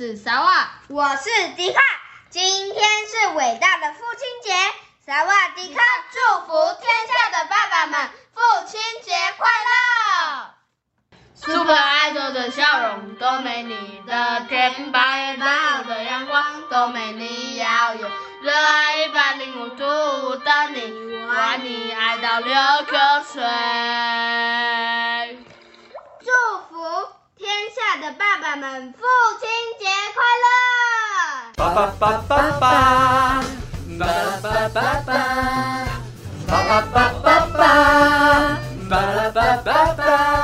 是萨瓦，我是迪卡。今天是伟大的父亲节，萨瓦迪卡祝福天下的爸爸们父亲节快乐。Super Idol 的笑容都没你的甜，八月八号的阳光都没你耀眼，热爱一百零五度的你，我爱你爱到流口水。的爸爸们父亲节快乐！爸爸爸爸爸，爸爸爸爸爸，爸爸爸爸爸，爸爸爸爸。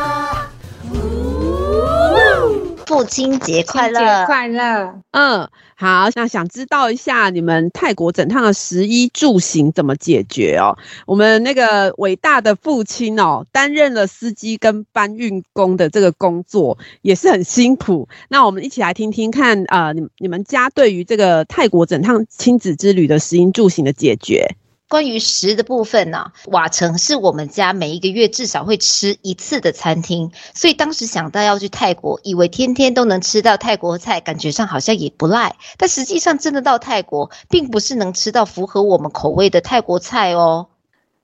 父亲节快乐！快乐！嗯，好，那想知道一下你们泰国整趟的食衣住行怎么解决哦？我们那个伟大的父亲哦，担任了司机跟搬运工的这个工作，也是很辛苦。那我们一起来听听看，呃，你你们家对于这个泰国整趟亲子之旅的食衣住行的解决。关于食的部分呢、啊，瓦城是我们家每一个月至少会吃一次的餐厅，所以当时想到要去泰国，以为天天都能吃到泰国菜，感觉上好像也不赖。但实际上真的到泰国，并不是能吃到符合我们口味的泰国菜哦。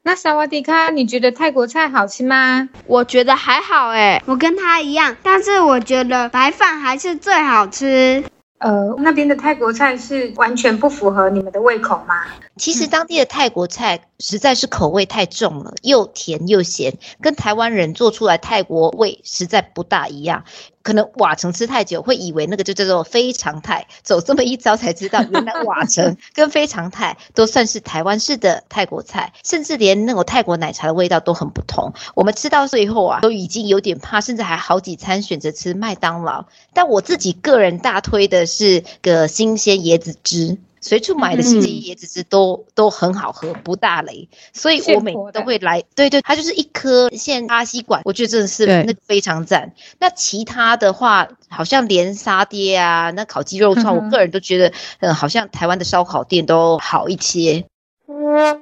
那萨瓦迪卡，你觉得泰国菜好吃吗？我觉得还好诶，我跟他一样，但是我觉得白饭还是最好吃。呃，那边的泰国菜是完全不符合你们的胃口吗？其实当地的泰国菜实在是口味太重了，又甜又咸，跟台湾人做出来泰国味实在不大一样。可能瓦城吃太久，会以为那个就叫做非常泰，走这么一遭才知道，原来瓦城跟非常泰都算是台湾式的泰国菜，甚至连那种泰国奶茶的味道都很不同。我们吃到最后啊，都已经有点怕，甚至还好几餐选择吃麦当劳。但我自己个人大推的是个新鲜椰子汁。随处买的新鲜椰子汁都、嗯、都很好喝，不大雷，所以我每都会来。对对，它就是一颗现插吸管，我觉得真的是那个非常赞。那其他的话，好像连沙爹啊，那烤鸡肉串，我个人都觉得，嗯，好像台湾的烧烤店都好一些。嗯，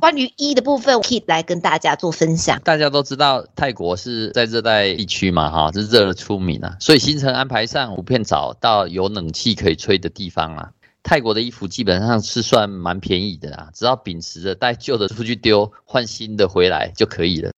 关于一的部分，Kid 来跟大家做分享。大家都知道泰国是在热带地区嘛，哈，是热的出名啊，所以行程安排上普遍找到有冷气可以吹的地方啊。泰国的衣服基本上是算蛮便宜的啦，只要秉持着带旧的出去丢，换新的回来就可以了。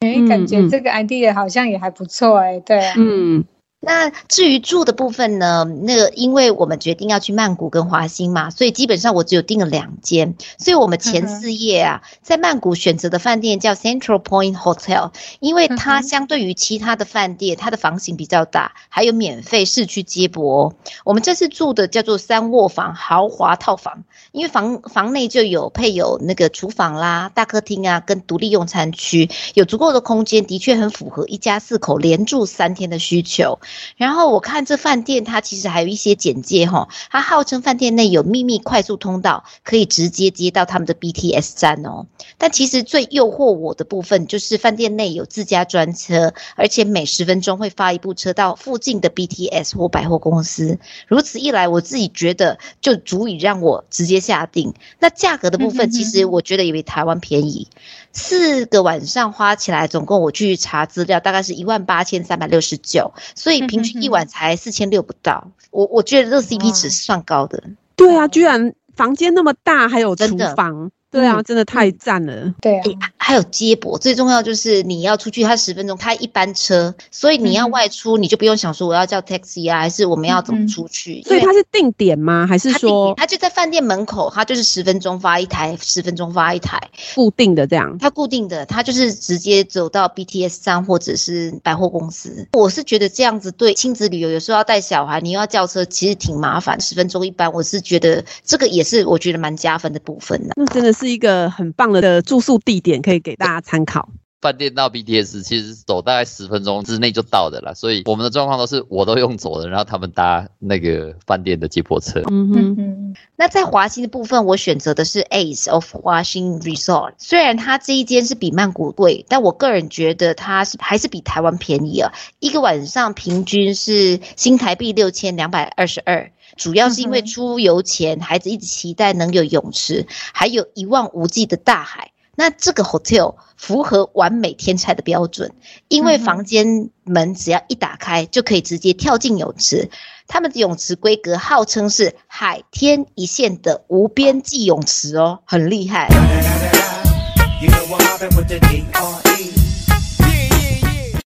哎、欸，感觉这个 idea 好像也还不错哎、欸，对啊，嗯。那至于住的部分呢？那个，因为我们决定要去曼谷跟华欣嘛，所以基本上我只有订了两间。所以我们前四夜啊，在曼谷选择的饭店叫 Central Point Hotel，因为它相对于其他的饭店，它的房型比较大，还有免费市区接驳。我们这次住的叫做三卧房豪华套房，因为房房内就有配有那个厨房啦、大客厅啊，跟独立用餐区，有足够的空间，的确很符合一家四口连住三天的需求。然后我看这饭店，它其实还有一些简介哈，它号称饭店内有秘密快速通道，可以直接接到他们的 BTS 站哦。但其实最诱惑我的部分，就是饭店内有自家专车，而且每十分钟会发一部车到附近的 BTS 或百货公司。如此一来，我自己觉得就足以让我直接下定。那价格的部分，其实我觉得也比台湾便宜。四个晚上花起来，总共我去查资料，大概是一万八千三百六十九，所以平均一晚才四千六不到。我我觉得这个 CP 值是算高的。对啊，居然房间那么大，还有厨房。对啊，真的太赞了。嗯、对、啊欸，还有接驳，最重要就是你要出去，它十分钟开一班车，所以你要外出，你就不用想说我要叫 taxi 啊，还是我们要怎么出去？嗯、所以它是定点吗？还是说他就在饭店门口，他就是十分钟发一台，十分钟发一台，固定的这样？他固定的，他就是直接走到 BTS 站或者是百货公司。我是觉得这样子对亲子旅游，有时候要带小孩，你又要叫车，其实挺麻烦。十分钟一班，我是觉得这个也是我觉得蛮加分的部分的。那真的是。是一个很棒的住宿地点，可以给大家参考。饭店到 BTS 其实走大概十分钟之内就到的啦，所以我们的状况都是我都用走的，然后他们搭那个饭店的接驳车。嗯哼哼，那在华欣的部分，我选择的是 Ace of 华欣 Resort。虽然它这一间是比曼谷贵，但我个人觉得它是还是比台湾便宜啊。一个晚上平均是新台币六千两百二十二。主要是因为出游前，孩子一直期待能有泳池，还有一望无际的大海。那这个 hotel 符合完美天才的标准，因为房间门只要一打开就可以直接跳进泳池。他们的泳池规格号称是海天一线的无边际泳池哦，很厉害。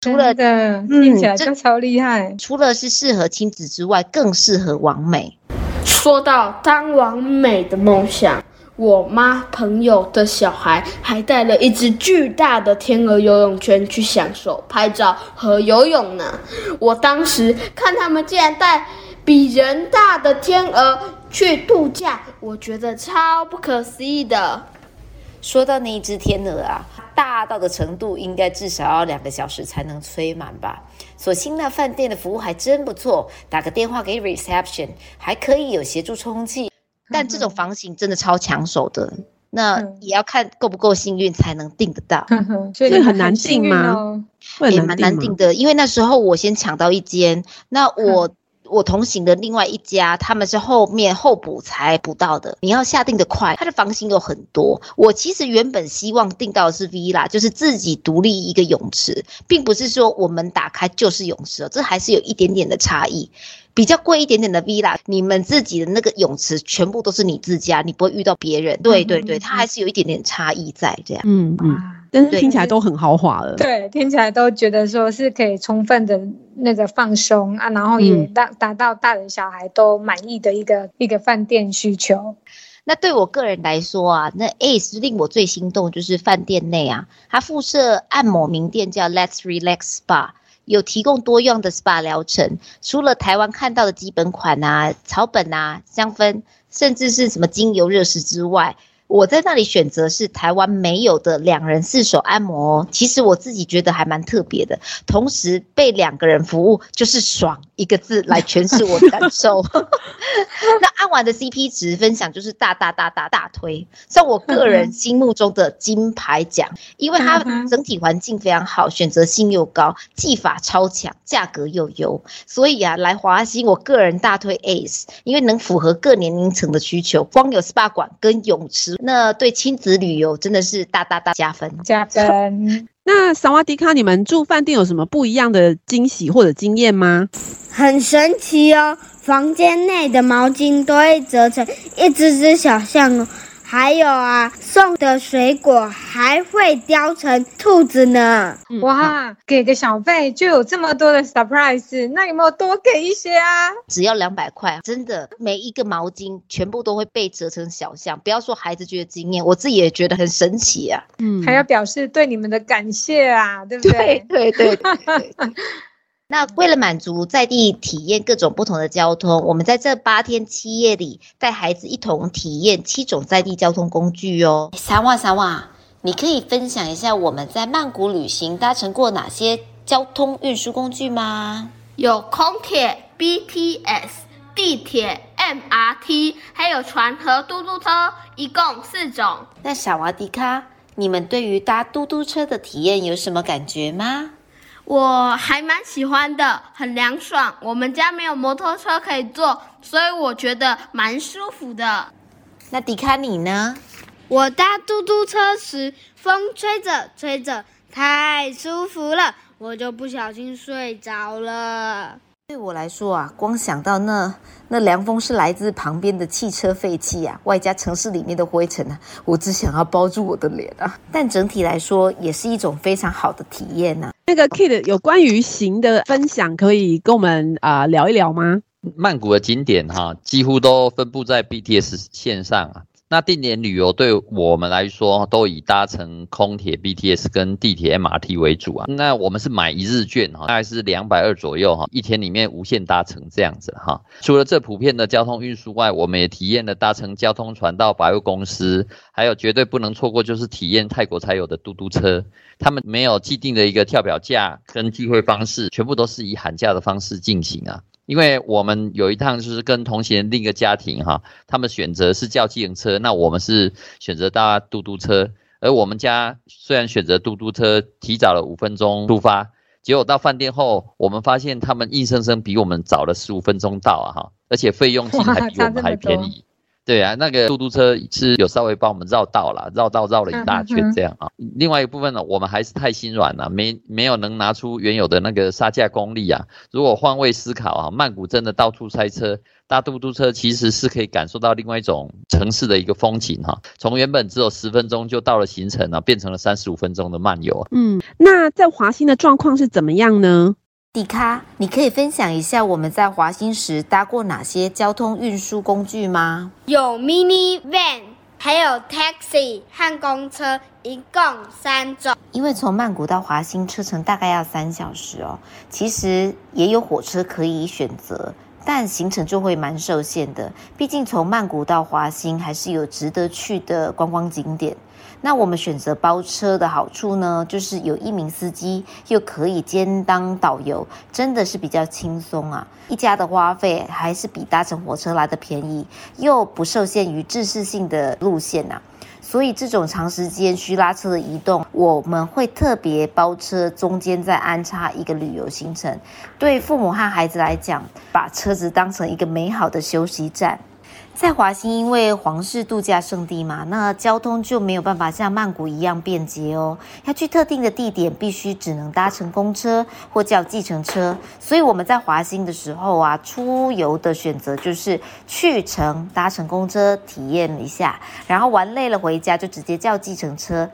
除了的，听起来就超厉害。除了是适合亲子之外，更适合完美。说到当完美的梦想，我妈朋友的小孩还带了一只巨大的天鹅游泳圈去享受拍照和游泳呢。我当时看他们竟然带比人大的天鹅去度假，我觉得超不可思议的。说到那一只天鹅啊，大到的程度应该至少要两个小时才能吹满吧。所幸那饭店的服务还真不错，打个电话给 reception 还可以有协助充气。但这种房型真的超抢手的，那也要看够不够幸运才能订得到。所以很难订吗？也蛮难订的，因为那时候我先抢到一间，那我。我同行的另外一家，他们是后面候补才补到的。你要下定的快，他的房型有很多。我其实原本希望订到的是 Villa，就是自己独立一个泳池，并不是说我们打开就是泳池，这还是有一点点的差异。比较贵一点点的 Villa，你们自己的那个泳池全部都是你自家，你不会遇到别人。对对对，它还是有一点点差异在这样。嗯嗯。但是听起来都很豪华了，对，听起来都觉得说是可以充分的那个放松啊，然后也达达到大人小孩都满意的一个一个饭店需求。那对我个人来说啊，那 ACE 令我最心动就是饭店内啊，它附设按摩名店叫 Let's Relax Spa，有提供多样的 SPA 疗程，除了台湾看到的基本款啊、草本啊、香氛，甚至是什么精油热石之外。我在那里选择是台湾没有的两人四手按摩哦，其实我自己觉得还蛮特别的。同时被两个人服务就是爽一个字来诠释我的感受。那按完的 CP 值分享就是大大大大大推，像我个人心目中的金牌奖，因为它整体环境非常好，选择性又高，技法超强，价格又优，所以啊，来华西我个人大推 ACE，因为能符合各年龄层的需求，光有 SPA 馆跟泳池。那对亲子旅游真的是大大大加分，加分。那萨瓦迪卡，你们住饭店有什么不一样的惊喜或者经验吗？很神奇哦，房间内的毛巾都会折成一只只小象哦。还有啊，送的水果还会雕成兔子呢！哇，给个小费就有这么多的 surprise，那有没有多给一些啊？只要两百块，真的每一个毛巾全部都会被折成小象。不要说孩子觉得惊艳，我自己也觉得很神奇啊！嗯，还要表示对你们的感谢啊，对不对？对对对，对，对。那为了满足在地体验各种不同的交通，我们在这八天七夜里带孩子一同体验七种在地交通工具哦。三万三万，你可以分享一下我们在曼谷旅行搭乘过哪些交通运输工具吗？有空铁、BTS、地铁、MRT，还有船和嘟嘟车，一共四种。那小瓦迪卡，你们对于搭嘟嘟车的体验有什么感觉吗？我还蛮喜欢的，很凉爽。我们家没有摩托车可以坐，所以我觉得蛮舒服的。那迪卡你呢？我搭嘟嘟车时，风吹着吹着，太舒服了，我就不小心睡着了。对我来说啊，光想到那那凉风是来自旁边的汽车废气啊，外加城市里面的灰尘啊，我只想要包住我的脸啊。但整体来说，也是一种非常好的体验呐、啊。那个 Kid 有关于行的分享，可以跟我们啊、呃、聊一聊吗？曼谷的景点哈，几乎都分布在 BTS 线上啊。那定点旅游对我们来说，都以搭乘空铁 BTS 跟地铁 MRT 为主啊。那我们是买一日券哈，大概是两百二左右哈，一天里面无限搭乘这样子哈。除了这普遍的交通运输外，我们也体验了搭乘交通船到百货公司，还有绝对不能错过就是体验泰国才有的嘟嘟车。他们没有既定的一个跳表价跟计费方式，全部都是以喊价的方式进行啊。因为我们有一趟就是跟同行另一个家庭哈，他们选择是叫自行车，那我们是选择搭嘟嘟车。而我们家虽然选择嘟嘟车，提早了五分钟出发，结果到饭店后，我们发现他们硬生生比我们早了十五分钟到啊哈，而且费用竟还比我们还便宜。对啊，那个嘟嘟车是有稍微帮我们绕道了，绕道绕了一大圈这样啊。另外一部分呢，我们还是太心软了，没没有能拿出原有的那个杀价功力啊。如果换位思考啊，曼谷真的到处塞车，搭嘟嘟车其实是可以感受到另外一种城市的一个风景哈。从原本只有十分钟就到了行程啊，变成了三十五分钟的漫游。嗯，那在华兴的状况是怎么样呢？迪卡，你可以分享一下我们在华兴时搭过哪些交通运输工具吗？有 mini van，还有 taxi 和公车，一共三种。因为从曼谷到华兴车程大概要三小时哦，其实也有火车可以选择，但行程就会蛮受限的。毕竟从曼谷到华兴还是有值得去的观光景点。那我们选择包车的好处呢，就是有一名司机，又可以兼当导游，真的是比较轻松啊。一家的花费还是比搭乘火车来的便宜，又不受限于制式性的路线呐。所以这种长时间需拉车的移动，我们会特别包车，中间再安插一个旅游行程。对父母和孩子来讲，把车子当成一个美好的休息站。在华欣，因为皇室度假胜地嘛，那交通就没有办法像曼谷一样便捷哦。要去特定的地点，必须只能搭乘公车或叫计程车。所以我们在华欣的时候啊，出游的选择就是去程搭乘公车体验一下，然后玩累了回家就直接叫计程车。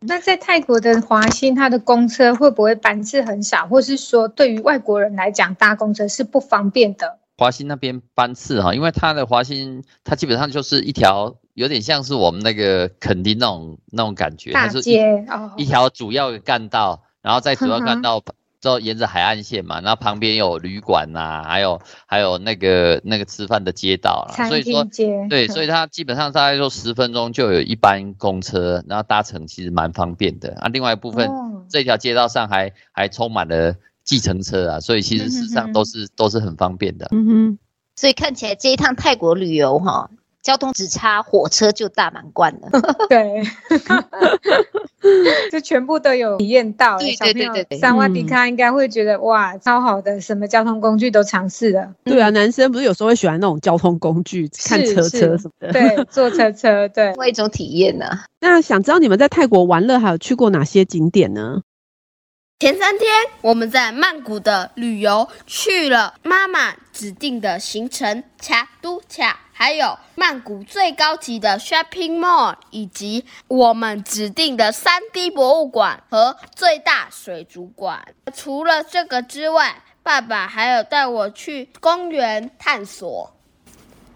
那在泰国的华欣，它的公车会不会班次很少，或是说对于外国人来讲搭公车是不方便的？华欣那边班次哈，因为它的华欣，它基本上就是一条有点像是我们那个垦丁那种那种感觉，大街哦，一条主要的干道，然后在主要干道之后沿着海岸线嘛，然后旁边有旅馆呐、啊，还有还有那个那个吃饭的街道啦，所以说对，所以它基本上大概说十分钟就有一班公车，然后搭乘其实蛮方便的啊。另外一部分，哦、这条街道上还还充满了。计程车啊，所以其实事实上都是、嗯、哼哼都是很方便的。嗯哼，所以看起来这一趟泰国旅游哈，交通只差火车就大满贯了。对，就全部都有体验到。对对对对对，萨瓦迪卡应该会觉得、嗯、哇，超好的，什么交通工具都尝试了。对啊，男生不是有时候会喜欢那种交通工具，看车车什么的。对，坐车车，对，另外一种体验呢、啊。那想知道你们在泰国玩乐还有去过哪些景点呢？前三天我们在曼谷的旅游去了妈妈指定的行程恰都恰，还有曼谷最高级的 shopping mall，以及我们指定的 3D 博物馆和最大水族馆。除了这个之外，爸爸还有带我去公园探索。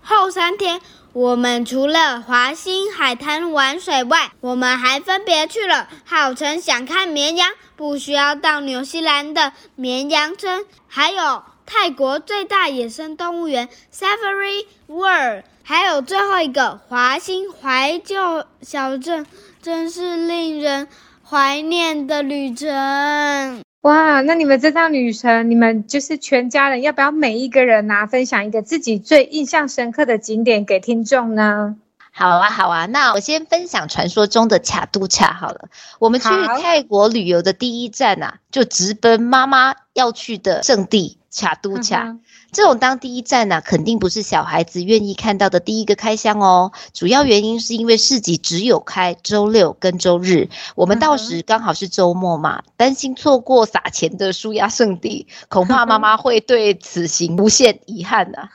后三天，我们除了华欣海滩玩水外，我们还分别去了号称想看绵羊不需要到纽西兰的绵羊村，还有泰国最大野生动物园 Safari World，还有最后一个华欣怀旧小镇，真是令人怀念的旅程。哇，那你们这趟旅程，你们就是全家人，要不要每一个人拿、啊、分享一个自己最印象深刻的景点给听众呢？好啊，好啊，那我先分享传说中的卡都恰好了。我们去泰国旅游的第一站啊，就直奔妈妈要去的圣地卡都恰。嗯这种当第一站呢、啊，肯定不是小孩子愿意看到的第一个开箱哦。主要原因是因为市集只有开周六跟周日，我们到时刚好是周末嘛，担心错过撒钱的舒压圣地，恐怕妈妈会对此行无限遗憾呐、啊。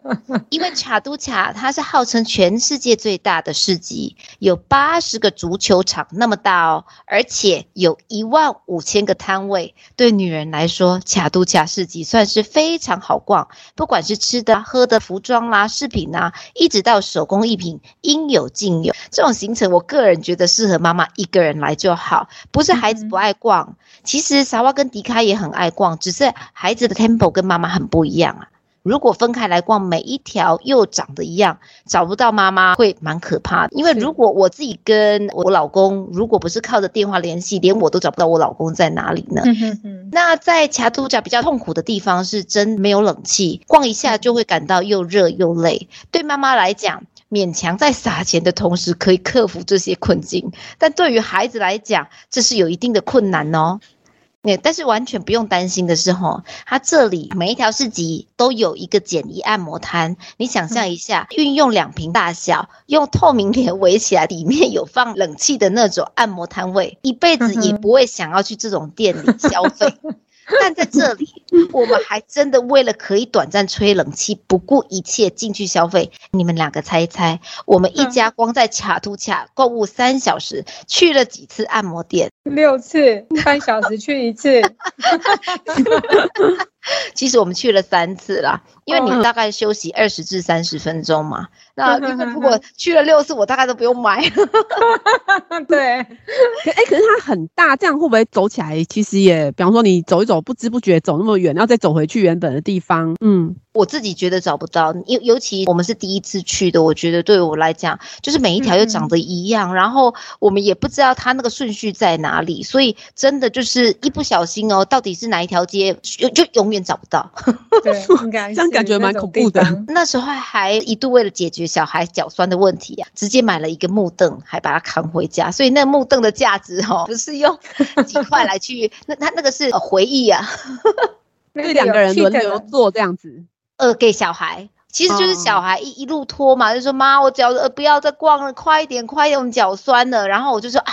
因为卡都卡它是号称全世界最大的市集，有八十个足球场那么大哦，而且有一万五千个摊位。对女人来说，卡都卡市集算是非常好逛。不管是吃的、喝的、服装啦、饰品啦，一直到手工艺品，应有尽有。这种行程，我个人觉得适合妈妈一个人来就好，不是孩子不爱逛。其实沙瓦跟迪卡也很爱逛，只是孩子的 tempo 跟妈妈很不一样啊。如果分开来逛，每一条又长得一样，找不到妈妈会蛮可怕的。因为如果我自己跟我老公，如果不是靠着电话联系，连我都找不到我老公在哪里呢？那在恰都恰比较痛苦的地方是真没有冷气，逛一下就会感到又热又累。对妈妈来讲，勉强在撒钱的同时可以克服这些困境，但对于孩子来讲，这是有一定的困难哦。但是完全不用担心的是，吼，它这里每一条市集都有一个简易按摩摊。你想象一下，运用两瓶大小，用透明帘围起来，里面有放冷气的那种按摩摊位，一辈子也不会想要去这种店里 消费。但在这里，我们还真的为了可以短暂吹冷气，不顾一切进去消费。你们两个猜一猜，我们一家光在卡图卡购物三小时，去了几次按摩店？六次，半小时去一次。其实我们去了三次啦，因为你大概休息二十至三十分钟嘛。那因为如果去了六次，我大概都不用买。对，哎、欸，可是它很大，这样会不会走起来？其实也，比方说你走一走，不知不觉走那么远，然后再走回去原本的地方。嗯，我自己觉得找不到，尤尤其我们是第一次去的，我觉得对我来讲，就是每一条又长得一样，嗯、然后我们也不知道它那个顺序在哪里，所以真的就是一不小心哦，到底是哪一条街，就就永远找不到。对，应该这样感觉蛮恐怖的。那时候还一度为了解决小孩脚酸的问题啊，直接买了一个木凳，还把它扛回家。所以那木凳的价值哦，不是用 几块来去，那他那个是回忆啊。那两个人轮流坐这样子，呃，给小孩，其实就是小孩一一路拖嘛，就说妈，我脚呃不要再逛了，快一点，快一点，我脚酸了。然后我就说啊。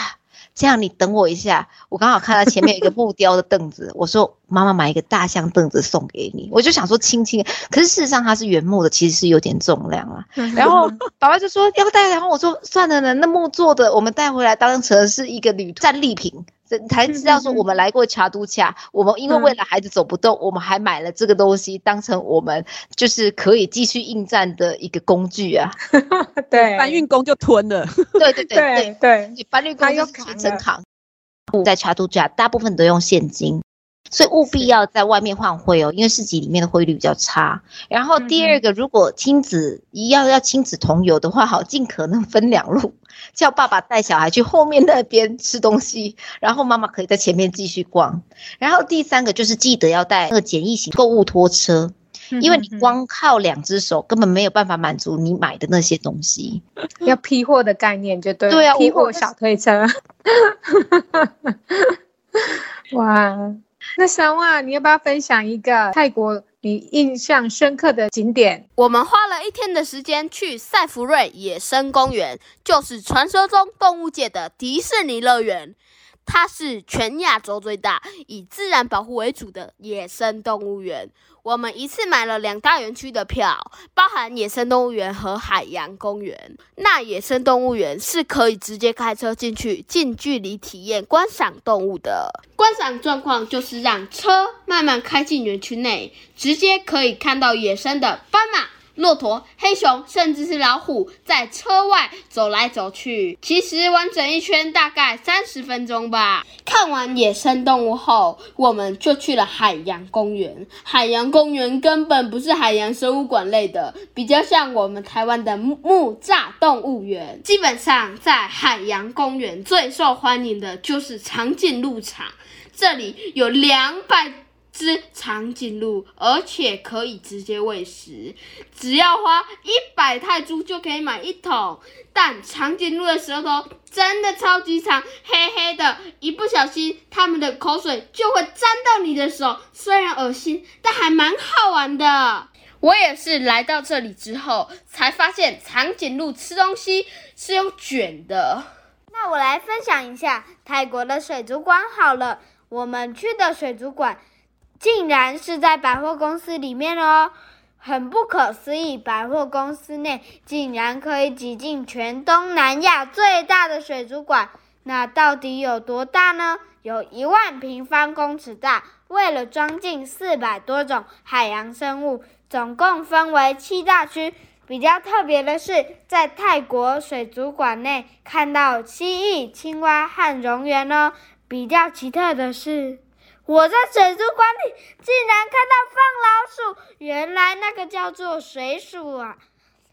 这样，你等我一下，我刚好看到前面有一个木雕的凳子，我说妈妈买一个大象凳子送给你，我就想说轻轻，可是事实上它是原木的，其实是有点重量啊。然后爸爸就说要带，然后我说算了呢，那木做的我们带回来当成是一个旅战利品。才知道说我们来过卡都卡，我们因为为了孩子走不动，我们还买了这个东西当成我们就是可以继续应战的一个工具啊。对，搬运工就吞了。对对对对对，搬运工就是全程扛。在查都卡大部分都用现金，所以务必要在外面换汇哦，因为市集里面的汇率比较差。然后第二个，如果亲子一样要亲子同游的话，好，尽可能分两路。叫爸爸带小孩去后面那边吃东西，然后妈妈可以在前面继续逛。然后第三个就是记得要带那个简易型购物拖车，因为你光靠两只手根本没有办法满足你买的那些东西。要批货的概念就对了，对啊，批货小推车。哇，那三万，你要不要分享一个泰国？你印象深刻的景点？我们花了一天的时间去塞福瑞野生公园，就是传说中动物界的迪士尼乐园。它是全亚洲最大、以自然保护为主的野生动物园。我们一次买了两大园区的票，包含野生动物园和海洋公园。那野生动物园是可以直接开车进去，近距离体验观赏动物的。观赏状况就是让车慢慢开进园区内，直接可以看到野生的斑马。骆驼、黑熊，甚至是老虎，在车外走来走去。其实完整一圈大概三十分钟吧。看完野生动物后，我们就去了海洋公园。海洋公园根本不是海洋生物馆类的，比较像我们台湾的木栅动物园。基本上，在海洋公园最受欢迎的就是长颈鹿场，这里有两百。只长颈鹿，而且可以直接喂食，只要花一百泰铢就可以买一桶。但长颈鹿的舌头真的超级长，黑黑的，一不小心它们的口水就会沾到你的手，虽然恶心，但还蛮好玩的。我也是来到这里之后才发现，长颈鹿吃东西是用卷的。那我来分享一下泰国的水族馆好了，我们去的水族馆。竟然是在百货公司里面哦，很不可思议！百货公司内竟然可以挤进全东南亚最大的水族馆，那到底有多大呢？有一万平方公尺大，为了装进四百多种海洋生物，总共分为七大区。比较特别的是，在泰国水族馆内看到蜥蜴、青蛙和蝾螈哦。比较奇特的是。我在水族馆里竟然看到放老鼠，原来那个叫做水鼠啊！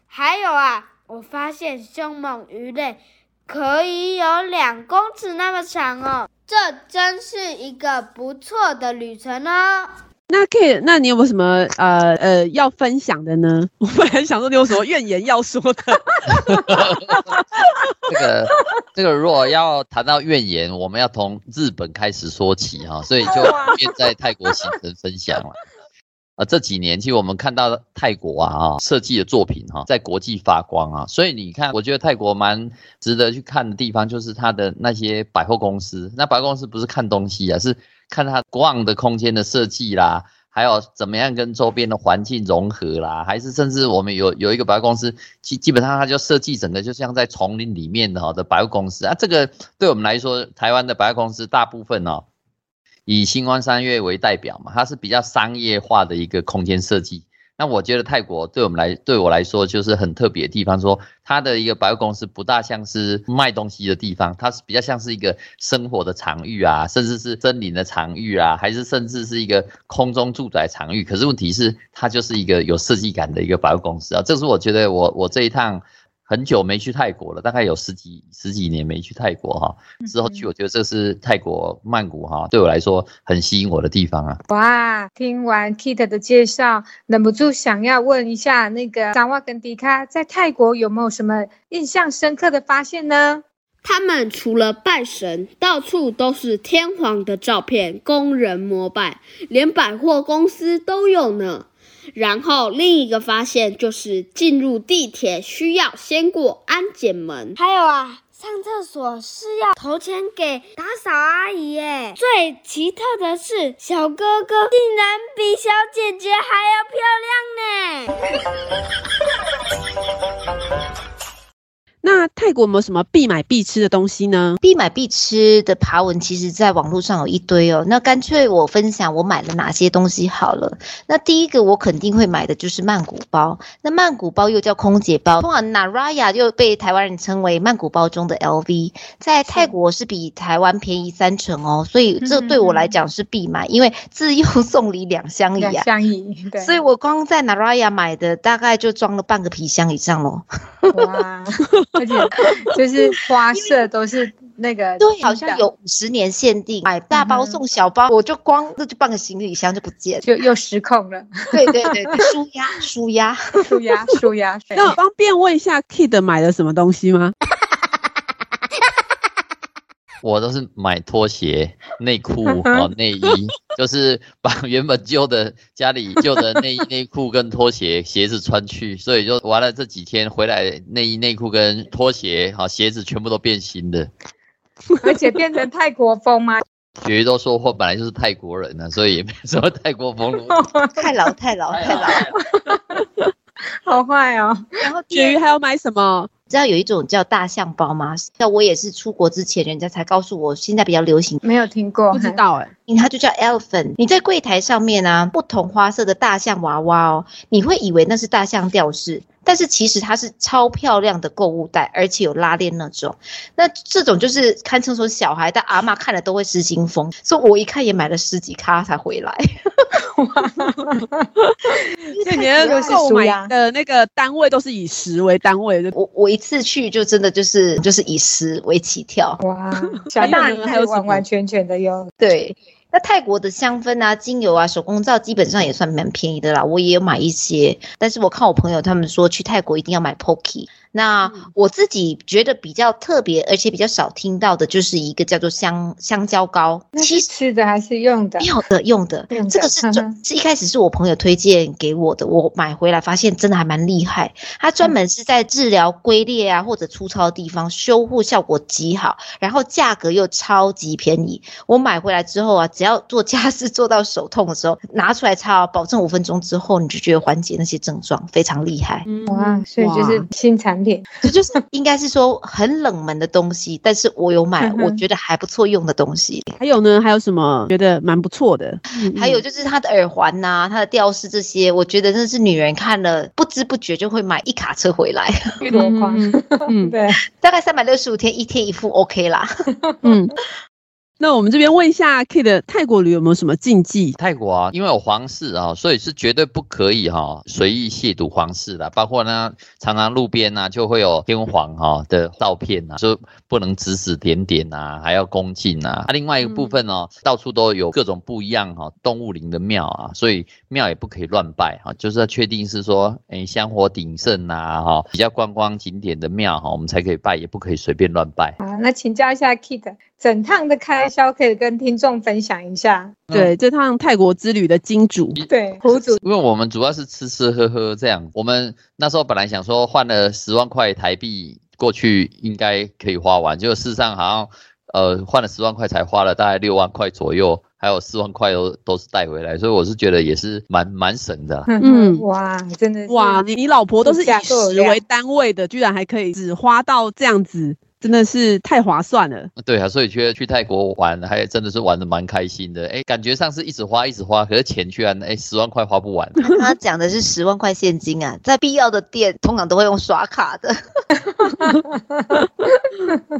还有啊，我发现凶猛鱼类可以有两公尺那么长哦，这真是一个不错的旅程哦。那可以，那你有没有什么呃呃要分享的呢？我本来想说你有什么怨言要说的。这 个这个，如果要谈到怨言，我们要从日本开始说起哈，所以就便在泰国行程分享了。啊，这几年其实我们看到泰国啊，啊设计的作品哈，在国际发光啊，所以你看，我觉得泰国蛮值得去看的地方，就是它的那些百货公司。那百货公司不是看东西啊，是看它逛的空间的设计啦，还有怎么样跟周边的环境融合啦，还是甚至我们有有一个百货公司，基基本上它就设计整个就像在丛林里面的哈的百货公司啊，这个对我们来说，台湾的百货公司大部分哦。以星光三月为代表嘛，它是比较商业化的一个空间设计。那我觉得泰国对我们来，对我来说就是很特别的地方，说它的一个百货公司不大像是卖东西的地方，它是比较像是一个生活的场域啊，甚至是森林的场域啊，还是甚至是一个空中住宅场域。可是问题是，它就是一个有设计感的一个百货公司啊，这是我觉得我我这一趟。很久没去泰国了，大概有十几十几年没去泰国哈。之后去，我觉得这是泰国曼谷哈，对我来说很吸引我的地方啊。哇，听完 Kit 的介绍，忍不住想要问一下，那个萨瓦跟迪卡在泰国有没有什么印象深刻的发现呢？他们除了拜神，到处都是天皇的照片供人膜拜，连百货公司都有呢。然后另一个发现就是进入地铁需要先过安检门，还有啊，上厕所是要投钱给打扫阿姨耶。最奇特的是，小哥哥竟然比小姐姐还要漂亮呢。那泰国有没有什么必买必吃的东西呢？必买必吃的爬文，其实在网络上有一堆哦。那干脆我分享我买了哪些东西好了。那第一个我肯定会买的就是曼谷包。那曼谷包又叫空姐包，通常 Naraya 又被台湾人称为曼谷包中的 LV，在泰国是比台湾便宜三成哦。所以这对我来讲是必买，因为自用送礼两相宜啊。两相宜，对。所以我光在 Naraya 买的大概就装了半个皮箱以上喽。哇。而且就是花色都是那个，对，好像有五十年限定，买大包送小包，我就光那就半个行李箱就不见，就又失控了。对对对，舒压舒压 舒压舒压。那我方便问一下，Kid 买了什么东西吗？我都是买拖鞋、内裤 哦，内衣，就是把 原本旧的家里旧的内衣、内裤跟拖鞋、鞋子穿去，所以就玩了。这几天回来，内衣、内裤跟拖鞋、好鞋子全部都变新的，而且变成泰国风吗？雪瑜都说我本来就是泰国人呢，所以也没什么泰国风了。太老太老太老，好坏哦。然后雪瑜还要买什么？知道有一种叫大象包吗？那我也是出国之前，人家才告诉我，现在比较流行，没有听过，不知道哎、欸。它就叫 elephant。你在柜台上面啊，不同花色的大象娃娃哦，你会以为那是大象吊饰。但是其实它是超漂亮的购物袋，而且有拉链那种。那这种就是堪称说小孩，但阿嬷看了都会失心疯。所以我一看也买了十几卡才回来。哇！那你的购买的那个单位都是以十为单位的。我我一次去就真的就是就是以十为起跳。哇！小大人还有完完全全的哟。对。那泰国的香氛啊、精油啊、手工皂基本上也算蛮便宜的啦，我也有买一些。但是我看我朋友他们说去泰国一定要买 Pocky。那我自己觉得比较特别，而且比较少听到的，就是一个叫做香香蕉膏。其实吃的还是用的？用的用的，这个是专是一开始是我朋友推荐给我的，我买回来发现真的还蛮厉害。它专门是在治疗龟裂啊或者粗糙的地方，修护效果极好，然后价格又超级便宜。我买回来之后啊，只要做家事做到手痛的时候，拿出来擦，保证五分钟之后你就觉得缓解那些症状，非常厉害。哇，所以就是新产品。这就是应该是说很冷门的东西，但是我有买，我觉得还不错用的东西。还有呢？还有什么觉得蛮不错的？还有就是它的耳环呐、啊，它的吊饰这些，我觉得真的是女人看了不知不觉就会买一卡车回来。多宽？嗯，对，大概三百六十五天，一天一副，OK 啦。嗯。那我们这边问一下 Kid，泰国旅有没有什么禁忌？泰国啊，因为有皇室啊，所以是绝对不可以哈随意亵渎皇室的。包括呢，常常路边呢就会有天皇哈的照片呐，就不能指指点点呐，还要恭敬呐。啊，另外一个部分哦，到处都有各种不一样哈动物灵的庙啊，所以庙也不可以乱拜哈，就是要确定是说，诶香火鼎盛呐哈，比较观光景点的庙哈，我们才可以拜，也不可以随便乱拜。好，那请教一下 Kid，整趟的开销可以跟听众分享一下。对，这趟泰国之旅的金主，对，苦主，因为我们主要是吃吃喝喝这样。我们那时候本来想说换了十万块台币过去应该可以花完，结果事实上好像呃换了十万块才花了大概六万块左右，还有四万块都都是带回来，所以我是觉得也是蛮蛮省的。嗯，哇，真的哇，你你老婆都是以十为单位的，居然还可以只花到这样子。真的是太划算了，对啊，所以觉得去泰国玩还真的是玩的蛮开心的，哎，感觉上是一直花一直花，可是钱居然哎十万块花不完。他讲的是十万块现金啊，在必要的店通常都会用刷卡的，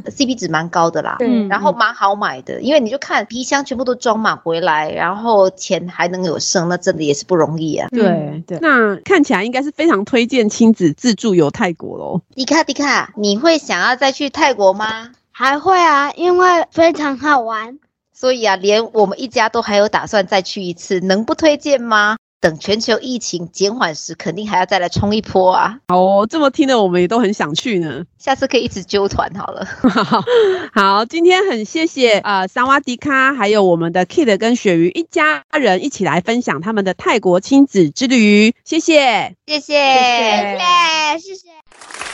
CP 值蛮高的啦，对，然后蛮好买的，因为你就看皮箱全部都装满回来，然后钱还能有剩，那真的也是不容易啊。对对，那看起来应该是非常推荐亲子自助游泰国喽。迪卡迪卡，你会想要再去泰国吗？还会啊，因为非常好玩。所以啊，连我们一家都还有打算再去一次，能不推荐吗？等全球疫情减缓时，肯定还要再来冲一波啊！哦，这么听的我们也都很想去呢。下次可以一直揪团好了。好，今天很谢谢呃萨瓦迪卡，还有我们的 Kid 跟鳕鱼一家人一起来分享他们的泰国亲子之旅。谢谢，谢谢，谢谢，谢谢。